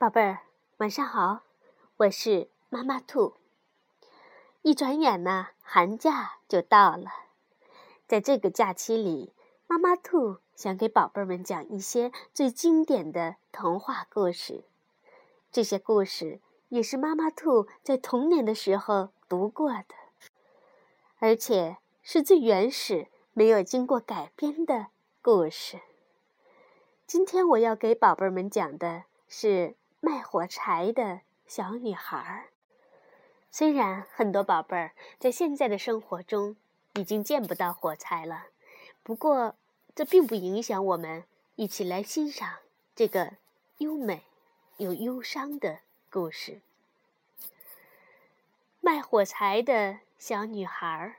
宝贝儿，晚上好，我是妈妈兔。一转眼呢，寒假就到了。在这个假期里，妈妈兔想给宝贝们讲一些最经典的童话故事。这些故事也是妈妈兔在童年的时候读过的，而且是最原始、没有经过改编的故事。今天我要给宝贝们讲的是。卖火柴的小女孩。虽然很多宝贝儿在现在的生活中已经见不到火柴了，不过这并不影响我们一起来欣赏这个优美又忧伤的故事。卖火柴的小女孩，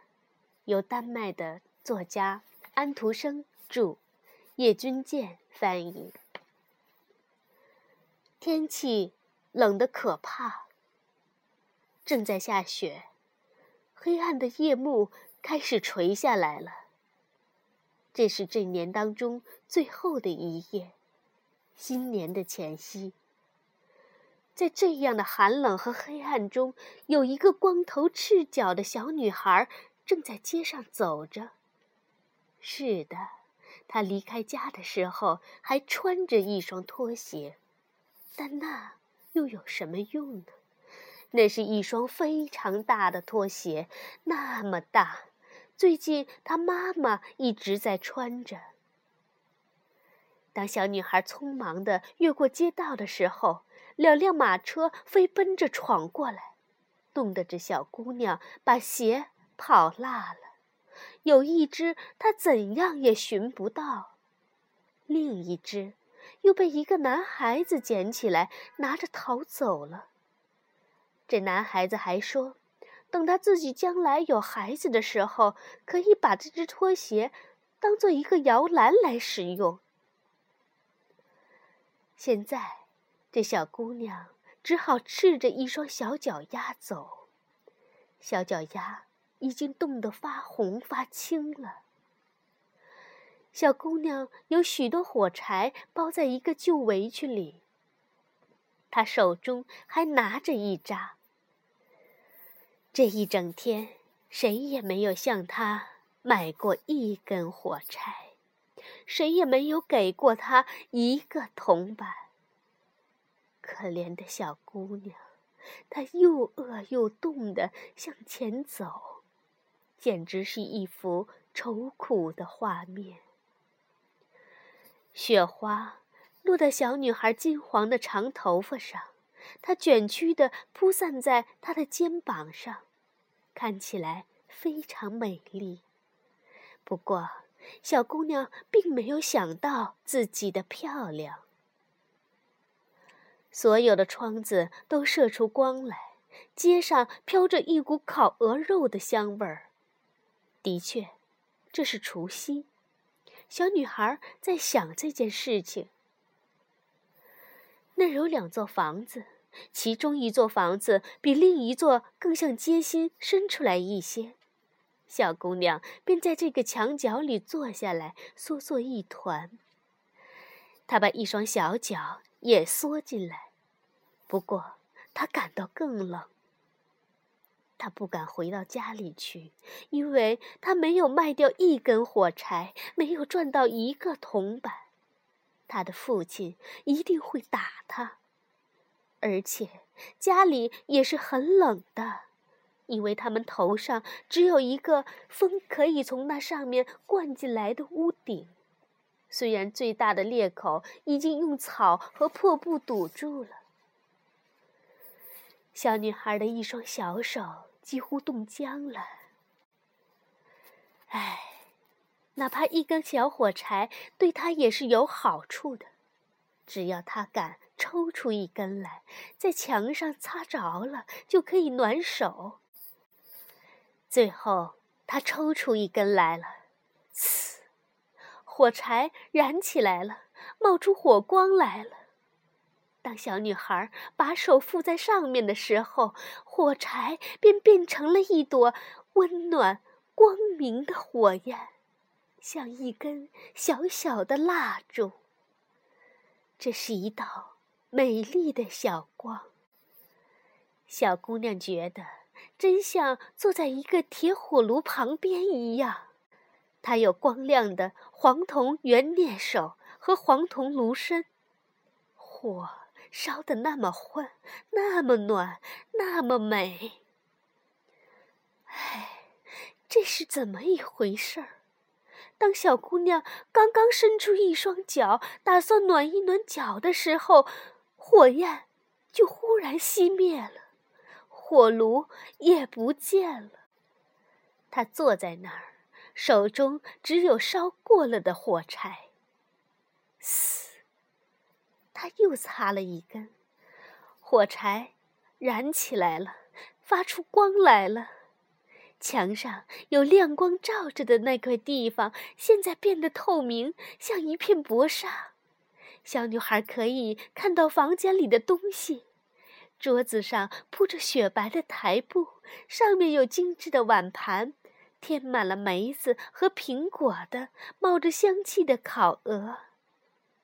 由丹麦的作家安徒生著，叶君健翻译。天气冷得可怕。正在下雪，黑暗的夜幕开始垂下来了。这是这年当中最后的一夜，新年的前夕。在这样的寒冷和黑暗中，有一个光头赤脚的小女孩正在街上走着。是的，她离开家的时候还穿着一双拖鞋。但那又有什么用呢？那是一双非常大的拖鞋，那么大，最近她妈妈一直在穿着。当小女孩匆忙地越过街道的时候，两辆马车飞奔着闯过来，冻得这小姑娘把鞋跑落了。有一只她怎样也寻不到，另一只。又被一个男孩子捡起来，拿着逃走了。这男孩子还说，等他自己将来有孩子的时候，可以把这只拖鞋当做一个摇篮来使用。现在，这小姑娘只好赤着一双小脚丫走，小脚丫已经冻得发红发青了。小姑娘有许多火柴包在一个旧围裙里，她手中还拿着一扎。这一整天，谁也没有向她买过一根火柴，谁也没有给过她一个铜板。可怜的小姑娘，她又饿又冻地向前走，简直是一幅愁苦的画面。雪花落在小女孩金黄的长头发上，它卷曲地铺散在她的肩膀上，看起来非常美丽。不过，小姑娘并没有想到自己的漂亮。所有的窗子都射出光来，街上飘着一股烤鹅肉的香味儿。的确，这是除夕。小女孩在想这件事情。那有两座房子，其中一座房子比另一座更向街心伸出来一些。小姑娘便在这个墙角里坐下来，缩作一团。她把一双小脚也缩进来，不过她感到更冷。他不敢回到家里去，因为他没有卖掉一根火柴，没有赚到一个铜板。他的父亲一定会打他，而且家里也是很冷的，因为他们头上只有一个风可以从那上面灌进来的屋顶，虽然最大的裂口已经用草和破布堵住了。小女孩的一双小手。几乎冻僵了。唉，哪怕一根小火柴对他也是有好处的，只要他敢抽出一根来，在墙上擦着了，就可以暖手。最后，他抽出一根来了，呲，火柴燃起来了，冒出火光来了。当小女孩把手附在上面的时候，火柴便变成了一朵温暖、光明的火焰，像一根小小的蜡烛。这是一道美丽的小光。小姑娘觉得，真像坐在一个铁火炉旁边一样。她有光亮的黄铜圆镊手和黄铜炉身，火烧得那么欢，那么暖，那么美。唉，这是怎么一回事儿？当小姑娘刚刚伸出一双脚，打算暖一暖脚的时候，火焰就忽然熄灭了，火炉也不见了。她坐在那儿，手中只有烧过了的火柴。嘶！他又擦了一根，火柴燃起来了，发出光来了。墙上有亮光照着的那块地方，现在变得透明，像一片薄纱。小女孩可以看到房间里的东西：桌子上铺着雪白的台布，上面有精致的碗盘，填满了梅子和苹果的冒着香气的烤鹅。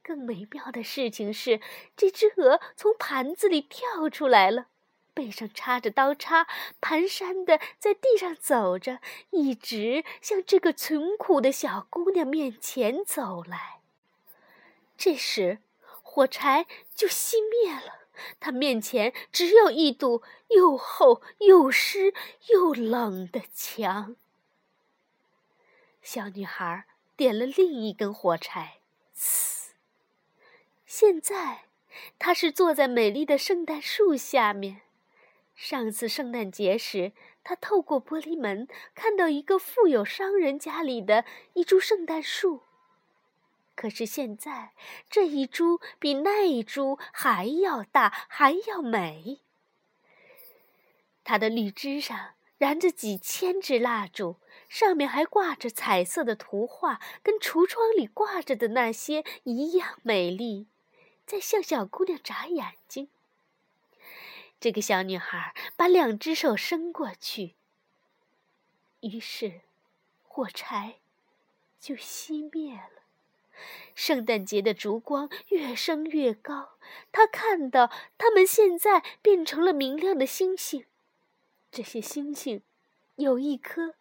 更美妙的事情是，这只鹅从盘子里跳出来了。背上插着刀叉，蹒跚的在地上走着，一直向这个穷苦的小姑娘面前走来。这时，火柴就熄灭了，她面前只有一堵又厚又湿又冷的墙。小女孩点了另一根火柴，呲。现在，她是坐在美丽的圣诞树下面。上次圣诞节时，他透过玻璃门看到一个富有商人家里的一株圣诞树。可是现在，这一株比那一株还要大，还要美。它的绿枝上燃着几千支蜡烛，上面还挂着彩色的图画，跟橱窗里挂着的那些一样美丽，在向小姑娘眨眼睛。这个小女孩把两只手伸过去，于是火柴就熄灭了。圣诞节的烛光越升越高，她看到它们现在变成了明亮的星星。这些星星有一颗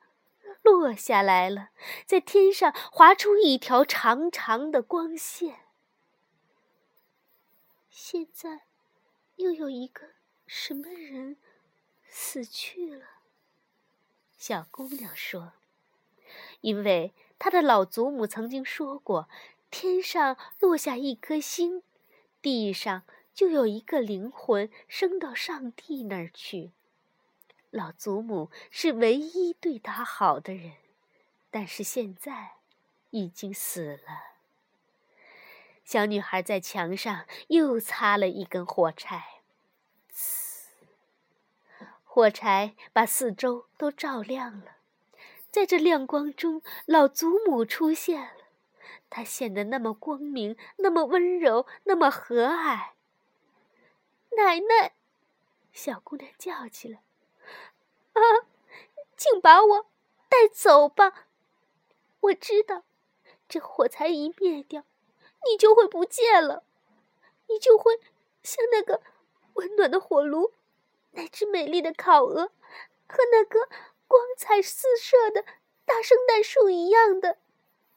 落下来了，在天上划出一条长长的光线。现在又有一个。什么人死去了？小姑娘说：“因为她的老祖母曾经说过，天上落下一颗星，地上就有一个灵魂升到上帝那儿去。老祖母是唯一对她好的人，但是现在已经死了。”小女孩在墙上又擦了一根火柴。火柴把四周都照亮了，在这亮光中，老祖母出现了。她显得那么光明，那么温柔，那么和蔼。奶奶，小姑娘叫起来：“啊，请把我带走吧！我知道，这火柴一灭掉，你就会不见了，你就会像那个温暖的火炉。”那只美丽的烤鹅，和那个光彩四射的大圣诞树一样的，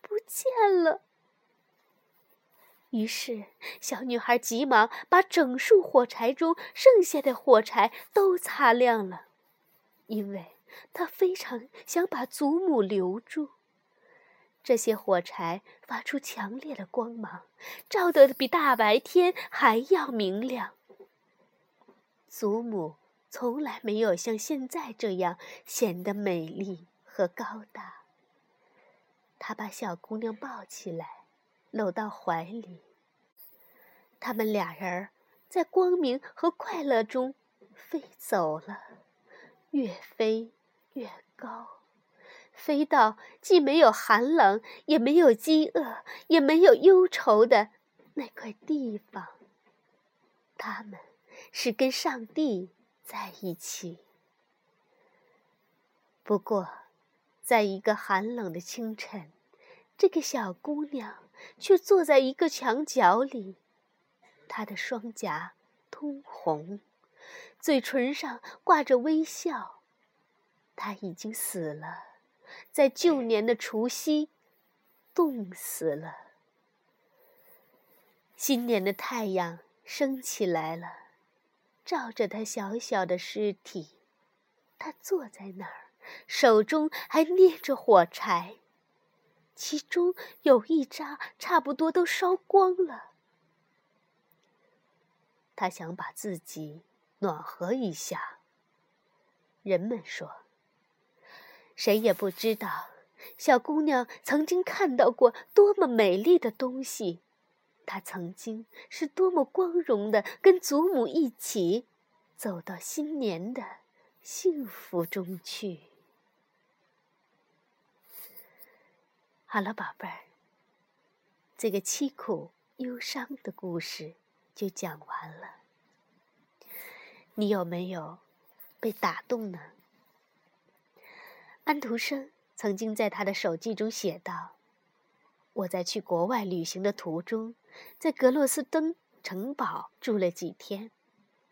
不见了。于是，小女孩急忙把整束火柴中剩下的火柴都擦亮了，因为她非常想把祖母留住。这些火柴发出强烈的光芒，照得比大白天还要明亮。祖母。从来没有像现在这样显得美丽和高大。他把小姑娘抱起来，搂到怀里。他们俩人在光明和快乐中飞走了，越飞越高，飞到既没有寒冷，也没有饥饿，也没有忧愁的那块地方。他们是跟上帝。在一起。不过，在一个寒冷的清晨，这个小姑娘却坐在一个墙角里，她的双颊通红，嘴唇上挂着微笑。她已经死了，在旧年的除夕，冻死了。新年的太阳升起来了，照着他小小的尸体。他坐在那儿，手中还捏着火柴，其中有一扎差不多都烧光了。他想把自己暖和一下。人们说。谁也不知道，小姑娘曾经看到过多么美丽的东西，她曾经是多么光荣的跟祖母一起走到新年的幸福中去。好了，宝贝儿，这个凄苦忧伤的故事就讲完了。你有没有被打动呢？安徒生曾经在他的手记中写道：“我在去国外旅行的途中，在格洛斯登城堡住了几天。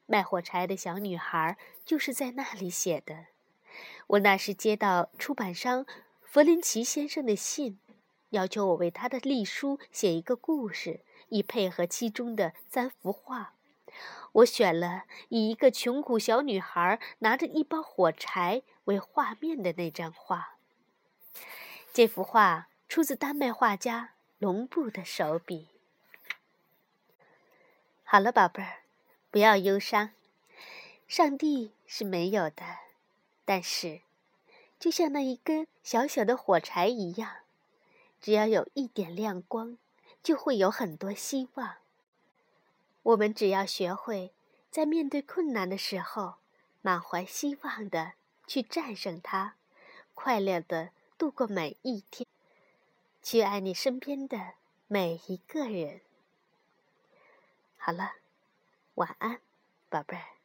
卖火柴的小女孩就是在那里写的。我那时接到出版商弗林奇先生的信，要求我为他的隶书写一个故事，以配合其中的三幅画。我选了以一个穷苦小女孩拿着一包火柴。”为画面的那张画，这幅画出自丹麦画家龙布的手笔。好了，宝贝儿，不要忧伤，上帝是没有的，但是，就像那一根小小的火柴一样，只要有一点亮光，就会有很多希望。我们只要学会在面对困难的时候，满怀希望的。去战胜它，快乐的度过每一天，去爱你身边的每一个人。好了，晚安，宝贝儿。